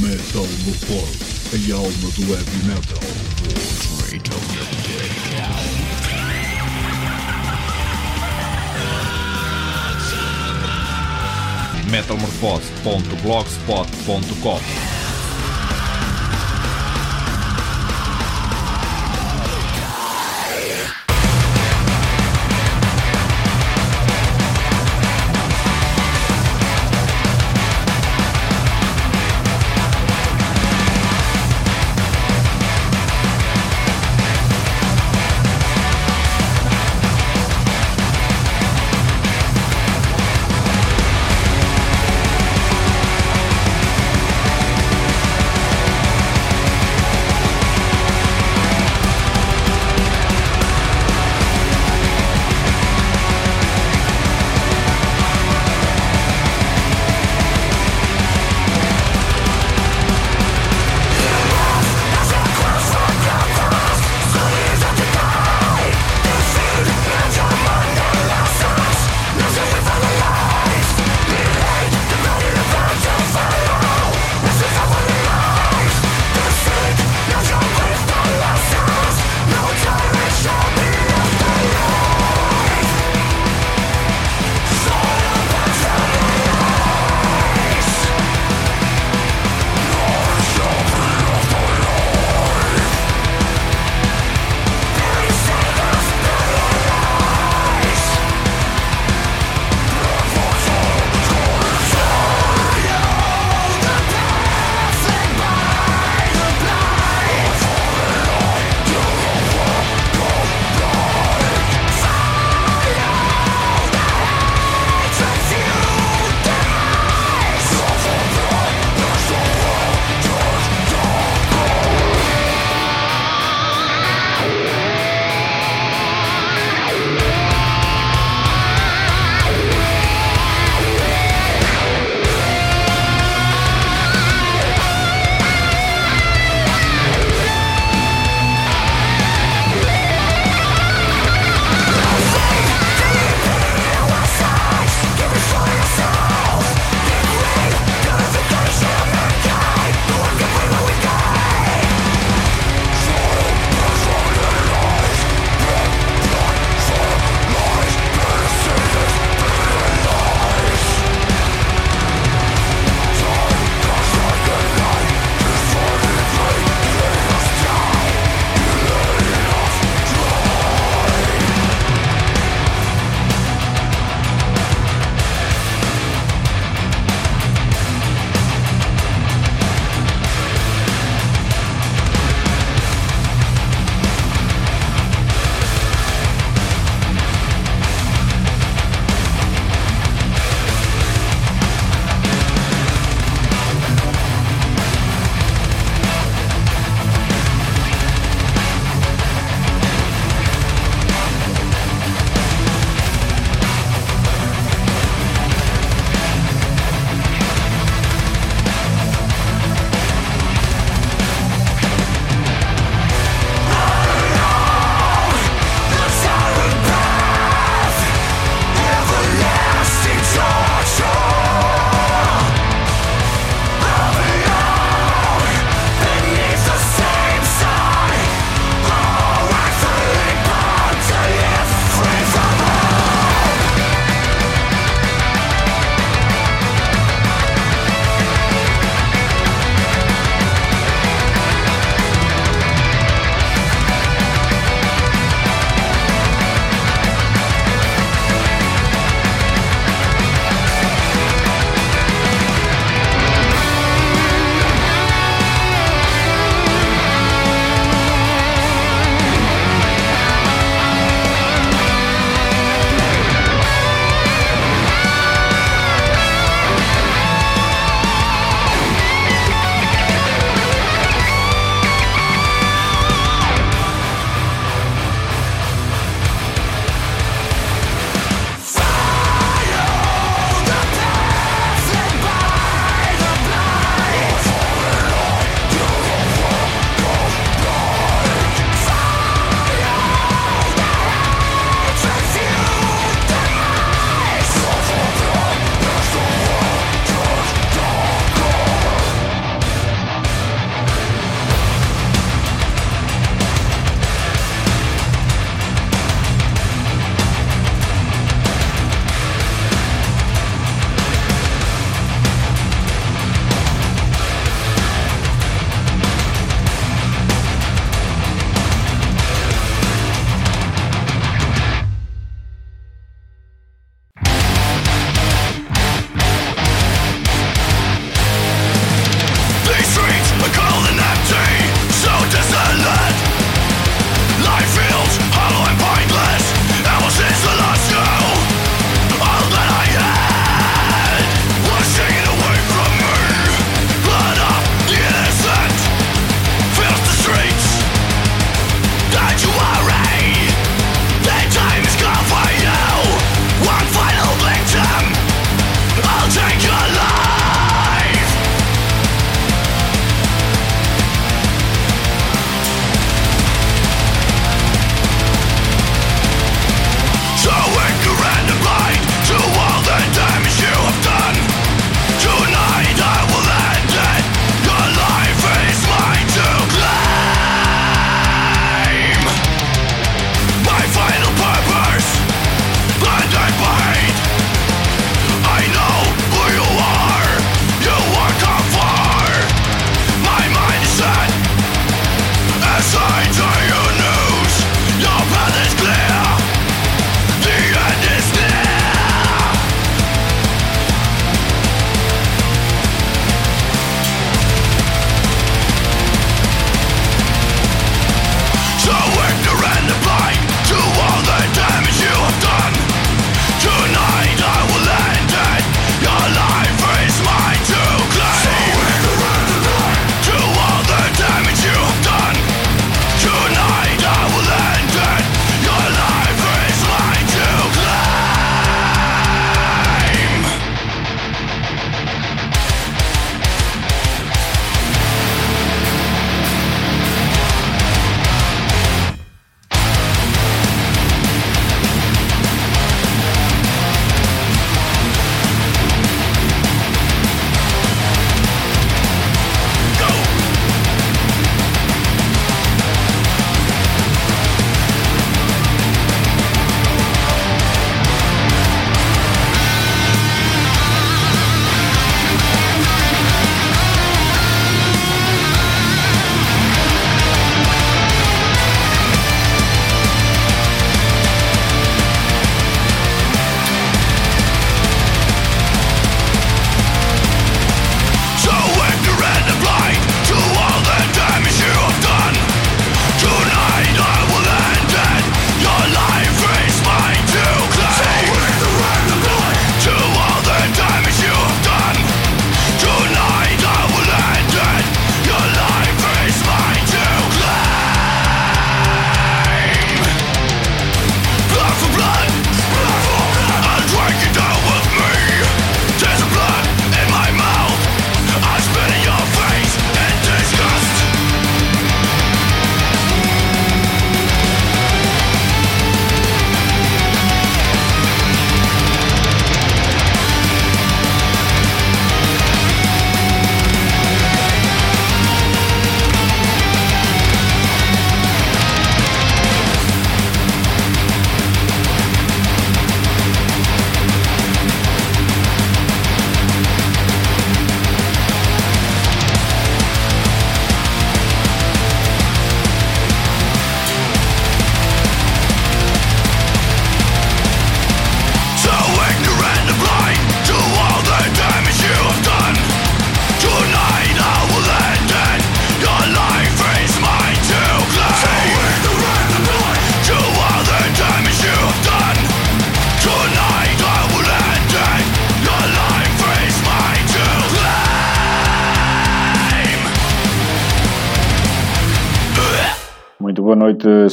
Metal no Pod, a alma do heavy metal. metalmorfose.blogspot.com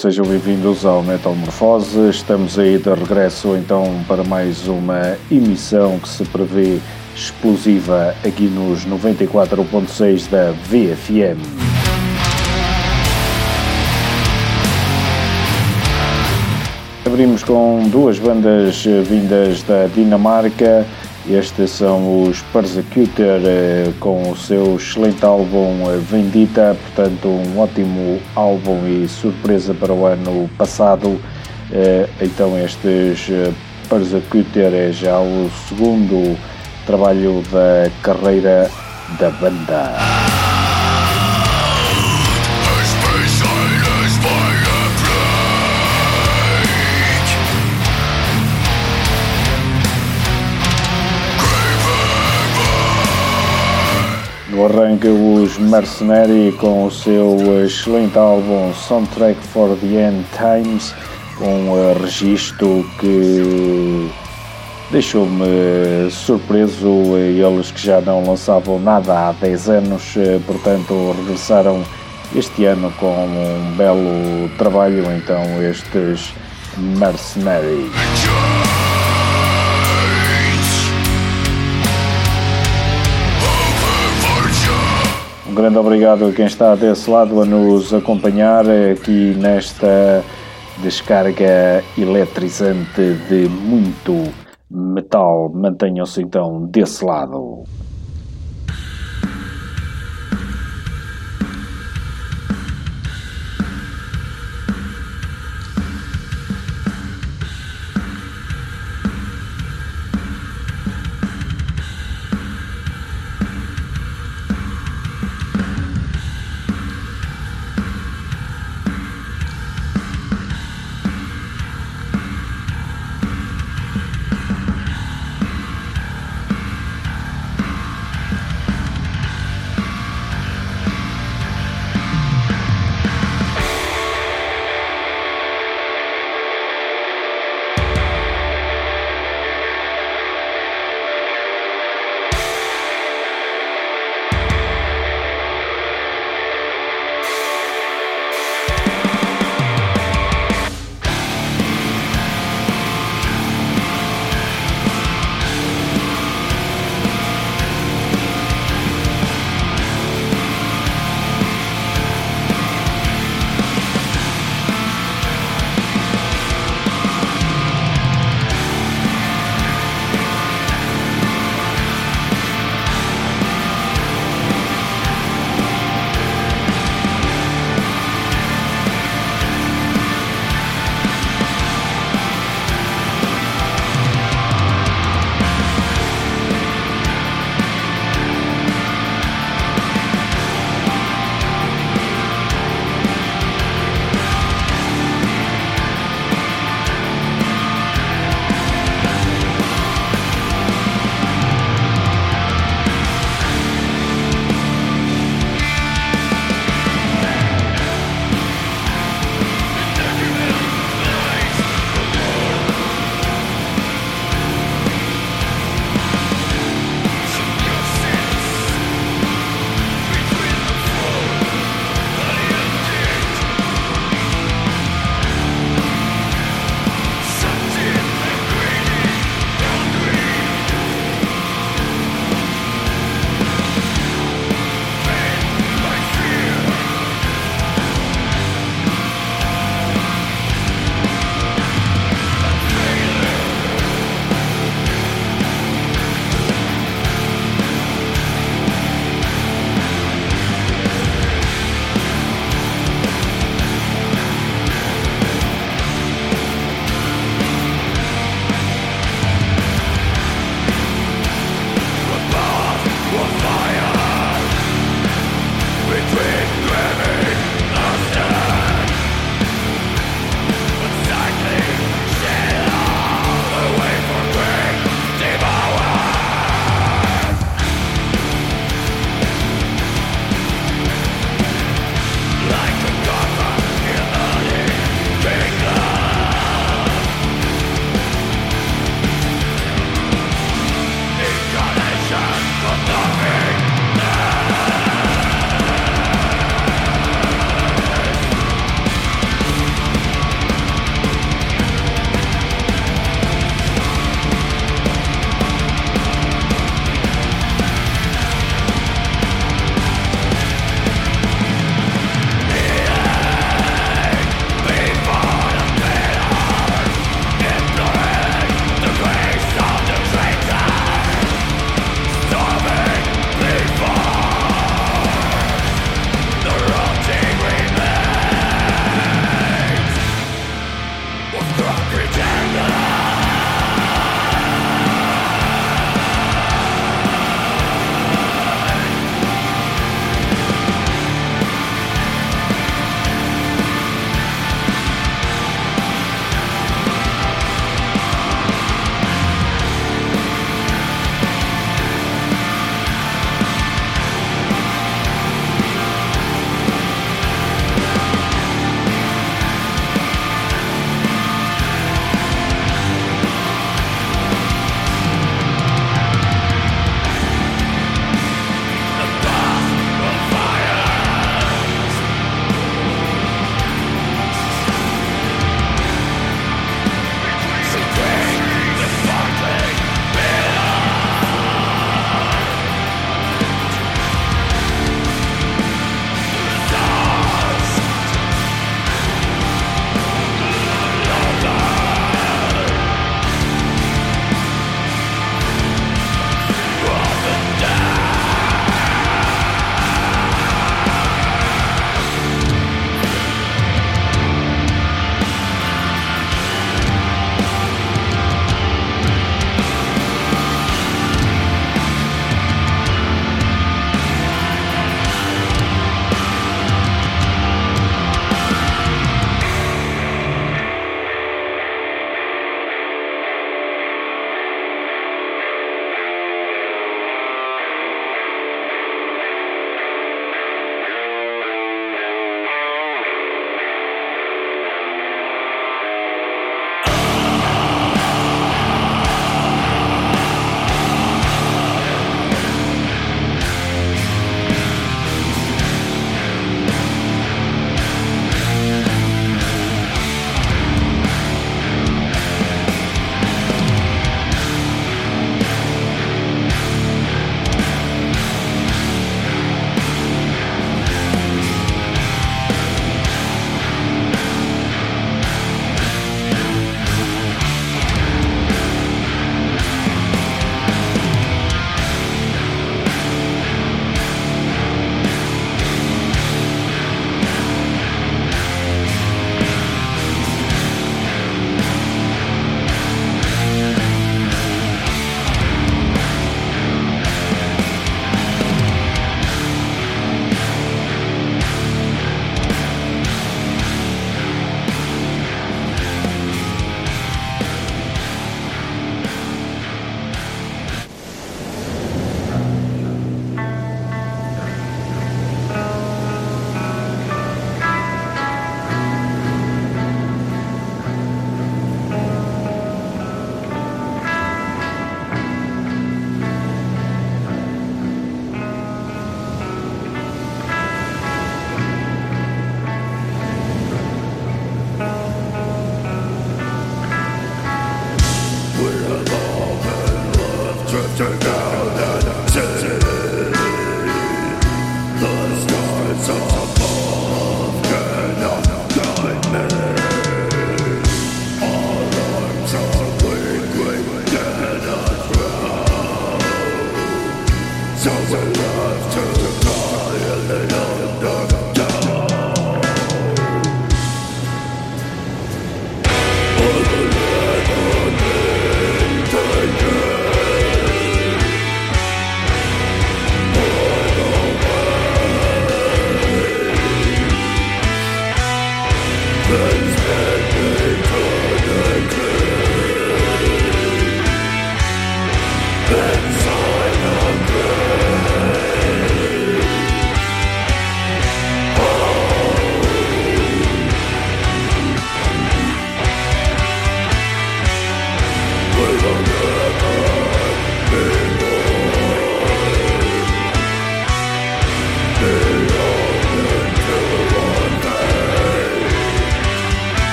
sejam bem-vindos ao Metalmorfose. Estamos aí de regresso então para mais uma emissão que se prevê explosiva aqui nos 94.6 da VFM. Abrimos com duas bandas vindas da Dinamarca. Estes são os Persecutor eh, com o seu excelente álbum eh, Vendita, portanto, um ótimo álbum e surpresa para o ano passado. Eh, então, estes Persecutor é já o segundo trabalho da carreira da banda. No arranque, os Mercenary com o seu excelente álbum Soundtrack for the End Times, um registro que deixou-me surpreso. Eles que já não lançavam nada há 10 anos, portanto, regressaram este ano com um belo trabalho. Então, estes Mercenary. Grande obrigado a quem está desse lado a nos acompanhar aqui nesta descarga eletrizante de muito metal. Mantenham-se então desse lado.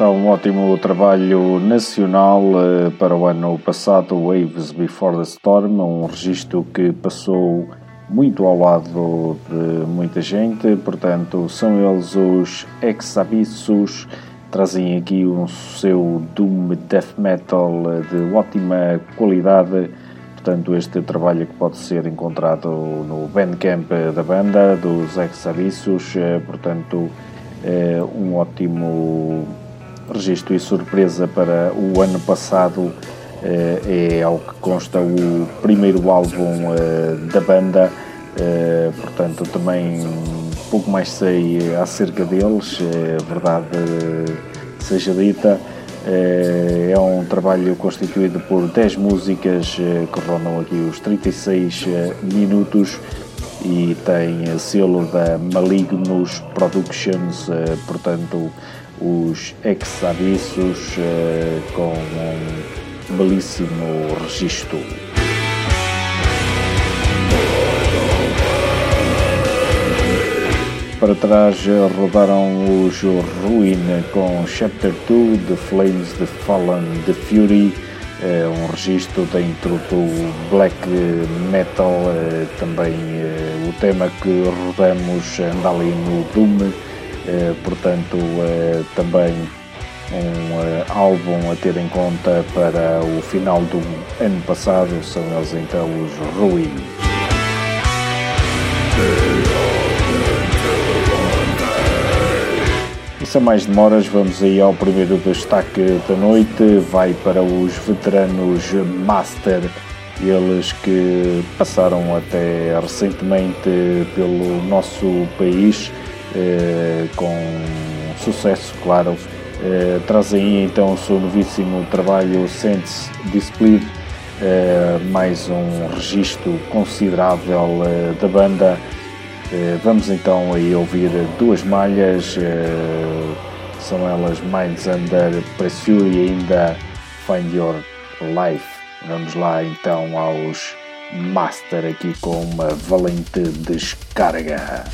Está um ótimo trabalho nacional uh, para o ano passado, Waves Before the Storm, um registro que passou muito ao lado de muita gente, portanto são eles os Ex-Abissos, trazem aqui um seu Doom Death Metal de ótima qualidade, portanto este trabalho que pode ser encontrado no Bandcamp da banda, dos Ex-Abissos, uh, portanto é um ótimo registro e surpresa para o ano passado eh, é, ao que consta, o primeiro álbum eh, da banda. Eh, portanto, também pouco mais sei acerca deles, é verdade seja dita. É um trabalho constituído por 10 músicas que rondam aqui os 36 minutos e tem selo da Malignus Productions, portanto os ex-abissos eh, com um belíssimo registro. Para trás rodaram os Ruin com Chapter 2, The Flames, The Fallen, The Fury, eh, um registro dentro do black metal, eh, também o tema que rodamos anda ali no Doom, eh, portanto, eh, também um uh, álbum a ter em conta para o final do ano passado, são eles então os Ruin. E sem mais demoras, vamos aí ao primeiro destaque da noite, vai para os veteranos Master, eles que passaram até recentemente pelo nosso país eh, com sucesso, claro, eh, trazem então o seu novíssimo trabalho Sense Display, eh, mais um registro considerável da banda. vamos então aí ouvir duas malhas, são elas Minds Under Pressure e ainda Find Your Life. Vamos lá então aos Master aqui com uma valente descarga.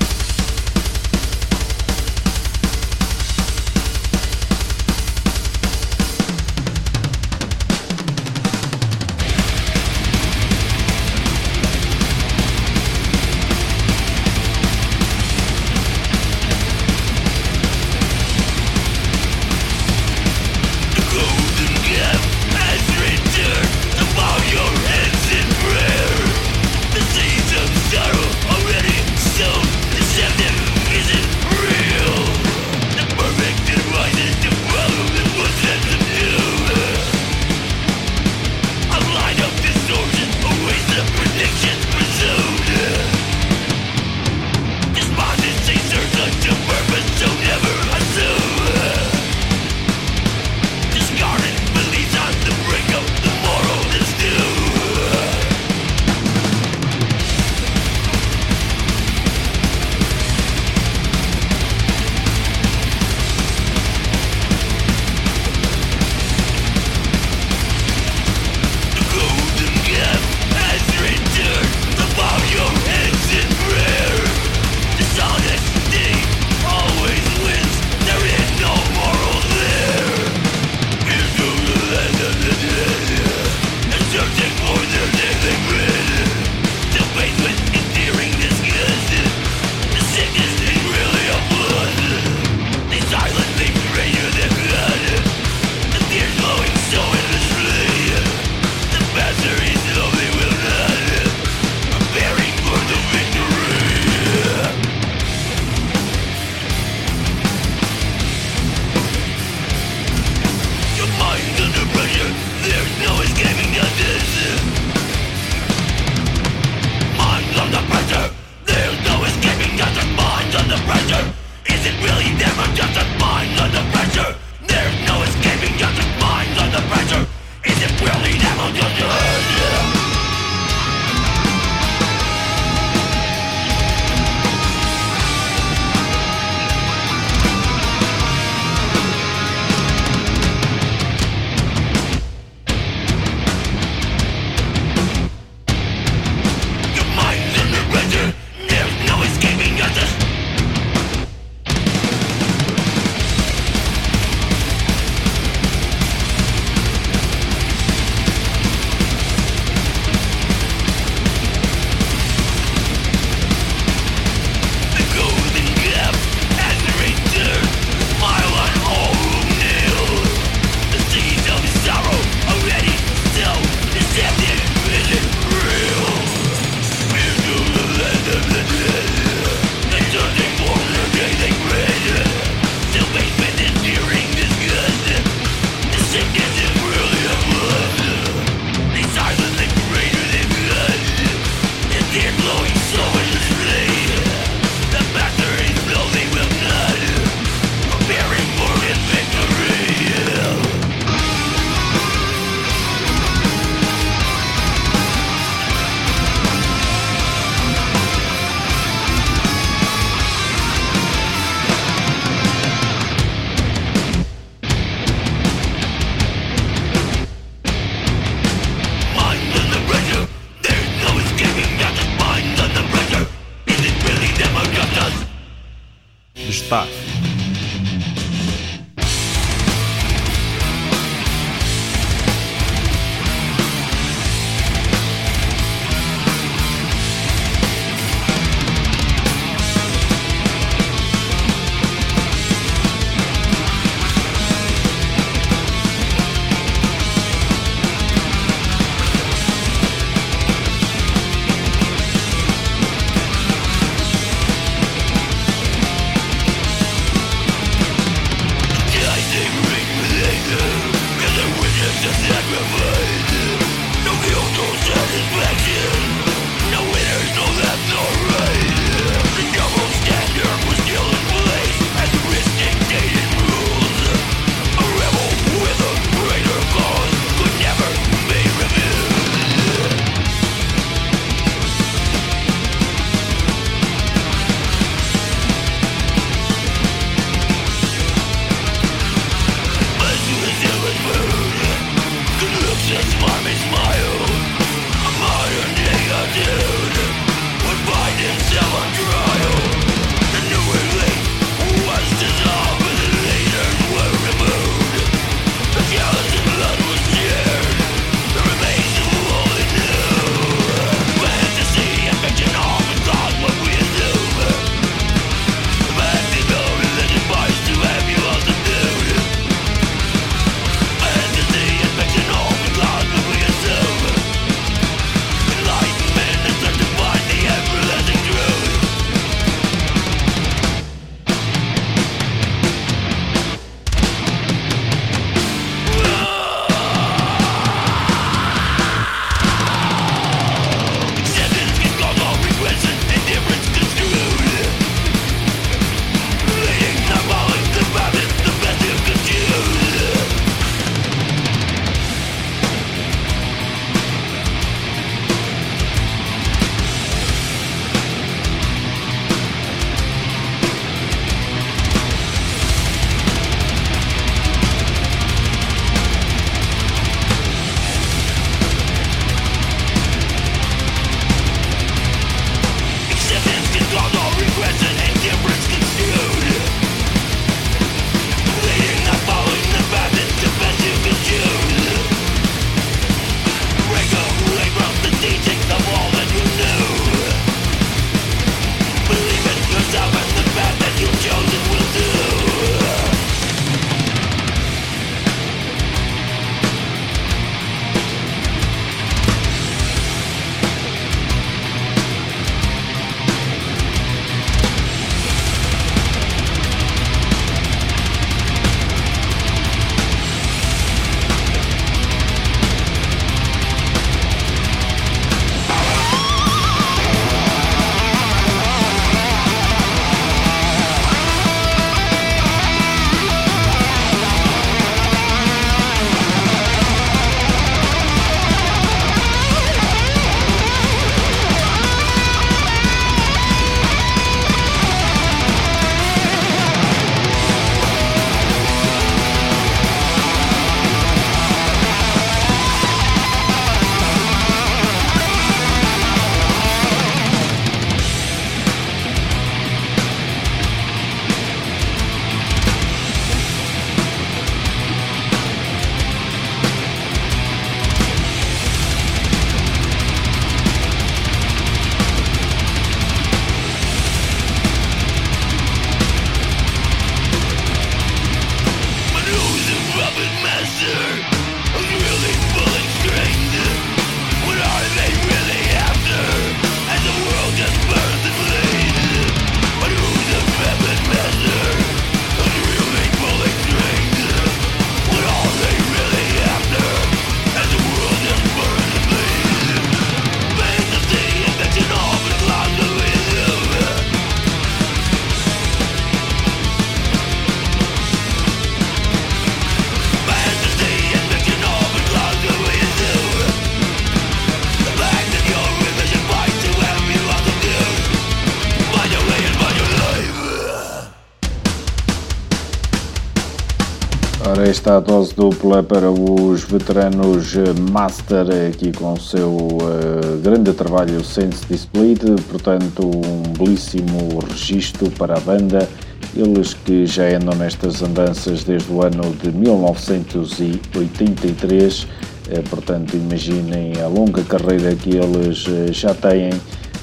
Esta dose dupla para os veteranos Master, aqui com o seu uh, grande trabalho Sense Displayed, portanto, um belíssimo registro para a banda. Eles que já andam nestas andanças desde o ano de 1983, uh, eh, portanto, imaginem a longa carreira que eles uh, já têm.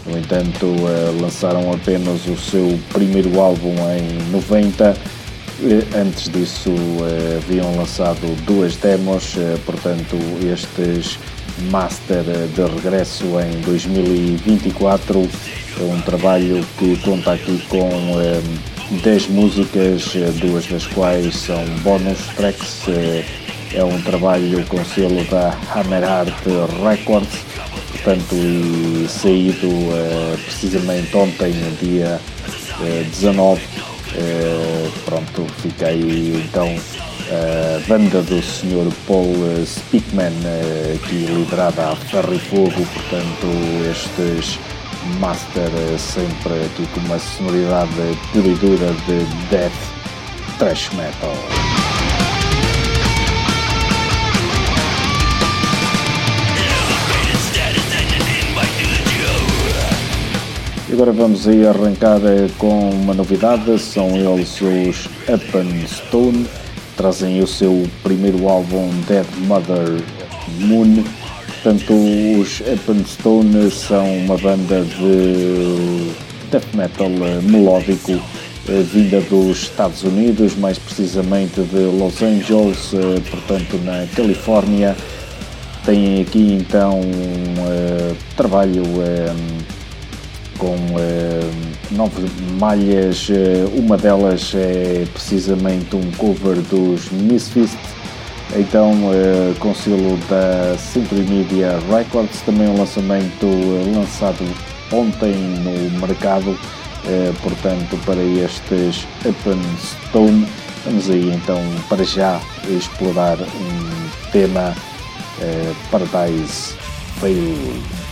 No entanto, lançaram apenas o seu primeiro álbum em 90 eh, antes disso eh, haviam lançado duas demos, eh, portanto estes Master de regresso em 2024. É um trabalho que conta aqui com 10 músicas, duas das quais são bonus tracks. É um trabalho com selo da Hammer Art Records, portanto, saído precisamente ontem, dia 19 Uh, pronto, fica aí então a banda do Sr. Paul Speakman, uh, aqui liderada a ferro e fogo, portanto estes Master sempre aqui com uma sonoridade pura e dura de death thrash metal. Agora vamos aí arrancar eh, com uma novidade, são eles os Up Stone, trazem o seu primeiro álbum Dead Mother Moon. Portanto, os Up Stone são uma banda de death metal eh, melódico eh, vinda dos Estados Unidos, mais precisamente de Los Angeles, portanto na Califórnia. Tem aqui então um trabalho com uh, nove malhas, uh, uma delas é precisamente um cover dos Misfits, então uh, com selo da Century Media Records, também um lançamento lançado ontem no mercado, portanto para estes Up Stone, vamos aí então para já explorar um tema Paradise Fail.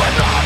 with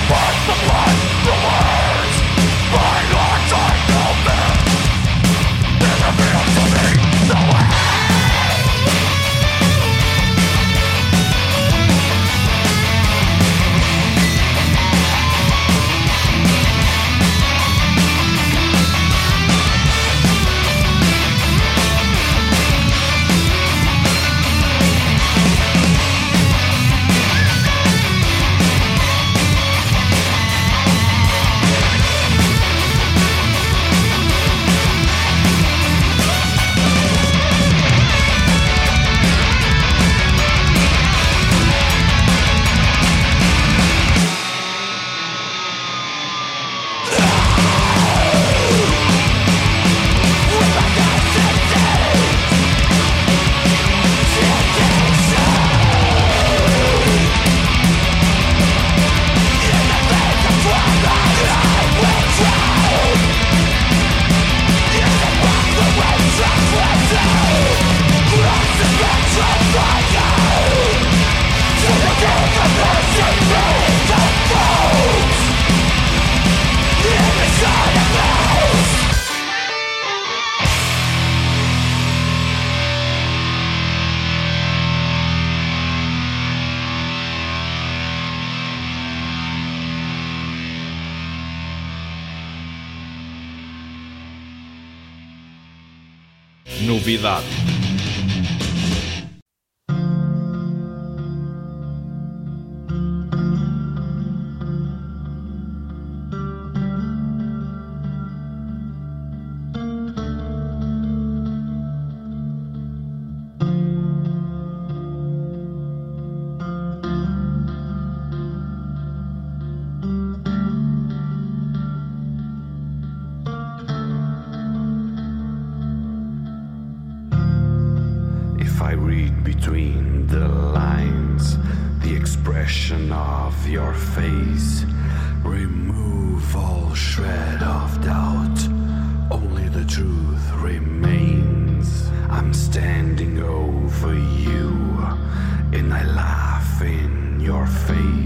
our fate.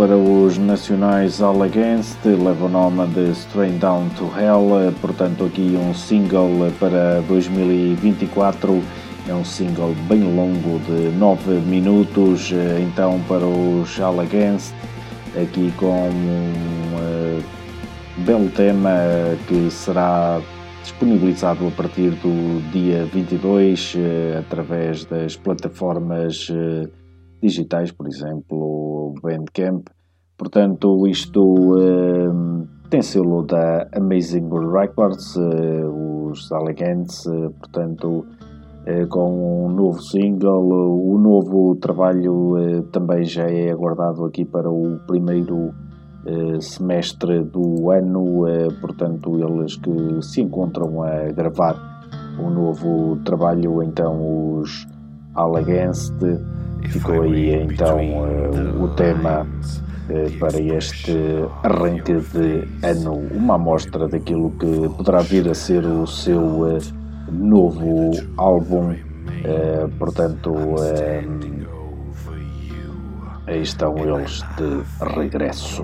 Para os nacionais All Against, leva o nome de Strain Down to Hell, portanto aqui um single para 2024, é um single bem longo de 9 minutos, então para os All Against, aqui com um uh, belo tema que será disponibilizado a partir do dia 22 uh, através das plataformas uh, digitais, por exemplo, Bandcamp. Portanto, isto uh, tem selo da Amazing Records, uh, os Elegants, uh, portanto, com um novo single. O novo trabalho também já é aguardado aqui para o primeiro semestre do ano, portanto, eles que se encontram a gravar o um novo trabalho, então, os Alleganced Ficou aí então uh, o tema uh, para este arranque de ano, uma amostra daquilo que poderá vir a ser o seu uh, novo álbum. portanto, aí estão eles de regresso.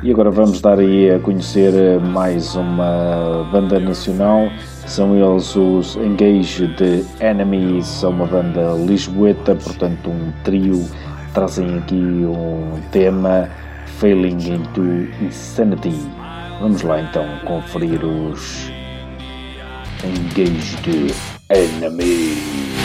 E agora vamos dar aí a conhecer eh, mais uma banda nacional. São eles os Engage de Enemy, são uma banda lisboeta, portanto um trio. Trazem aqui um tema Failing into Insanity. Vamos lá então conferir os Engage de Enemy.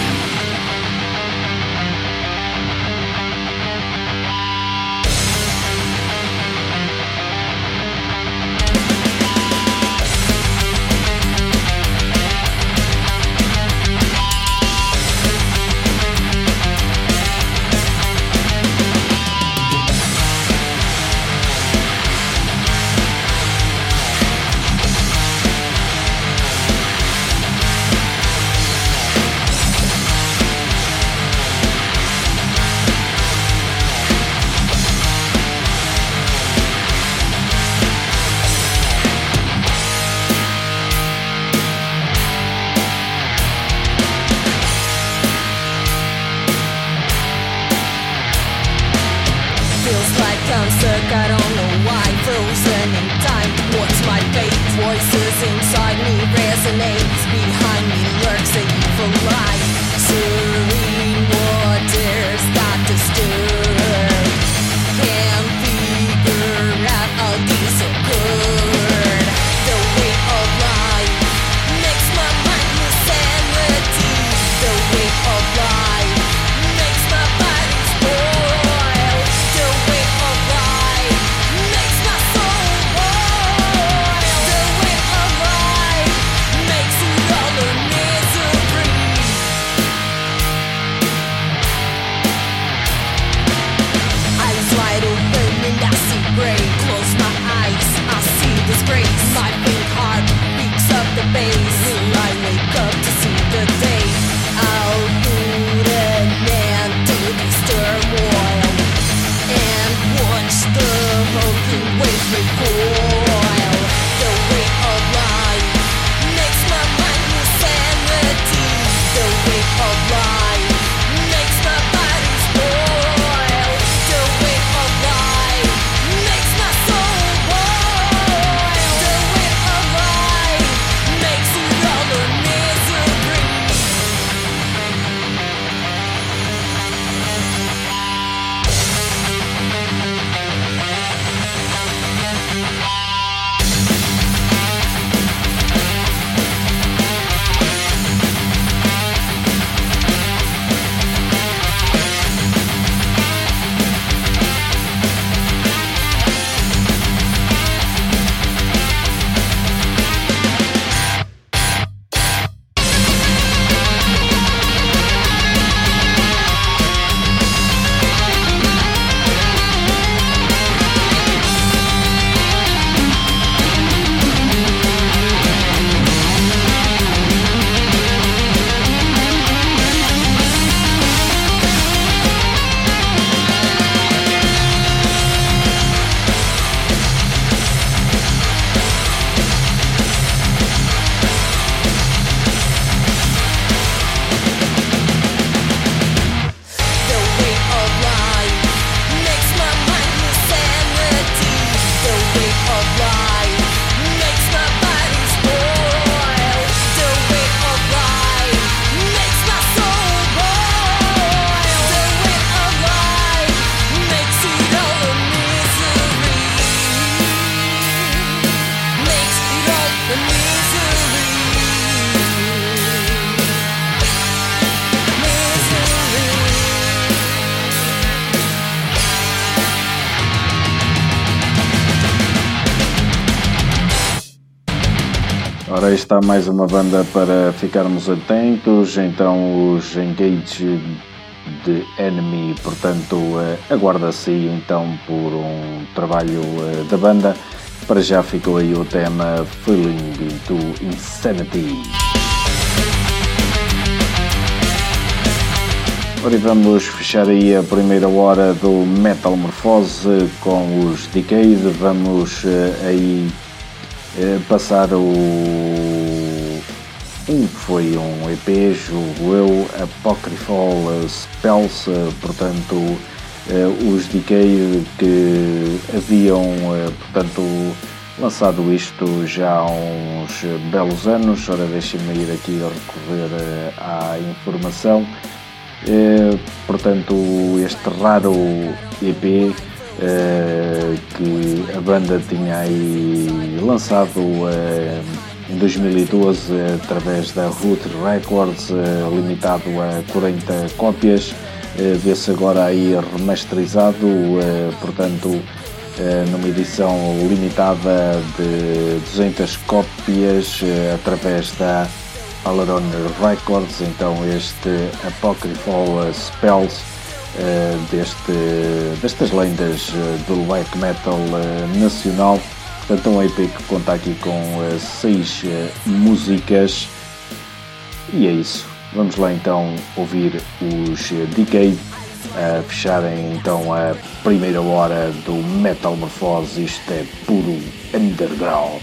Ora, aí está mais uma banda para ficarmos atentos. Então, os Engage de Enemy, portanto, eh, aguarda-se então por um trabalho eh, da banda. Para já ficou aí o tema Feeling into Insanity. Ora, vamos fechar aí a primeira hora do Metal Morphose com os Decade. Vamos eh, aí passar o um foi um EP, julgo eu, Apocryphal Spells, portanto, uh, os Decay que haviam, uh, portanto, lançado isto já há uns belos anos. Ora, deixem-me ir aqui a recorrer uh, à informação. portanto, este raro EP que a banda tinha aí lançado em 2012 através da Root Records, eh, limitado a 40 cópias. Eh, vê-se agora aí remasterizado, eh, portanto, numa edição limitada de 200 cópias através da Alaron Records. Então, este Apocryphal Spells deste, destas lendas do black metal nacional Portanto, um EP que conta aqui com seis músicas. E é isso. Vamos lá então ouvir os Decade a fecharem então a primeira hora do Metal Morphose. Isto é puro underground.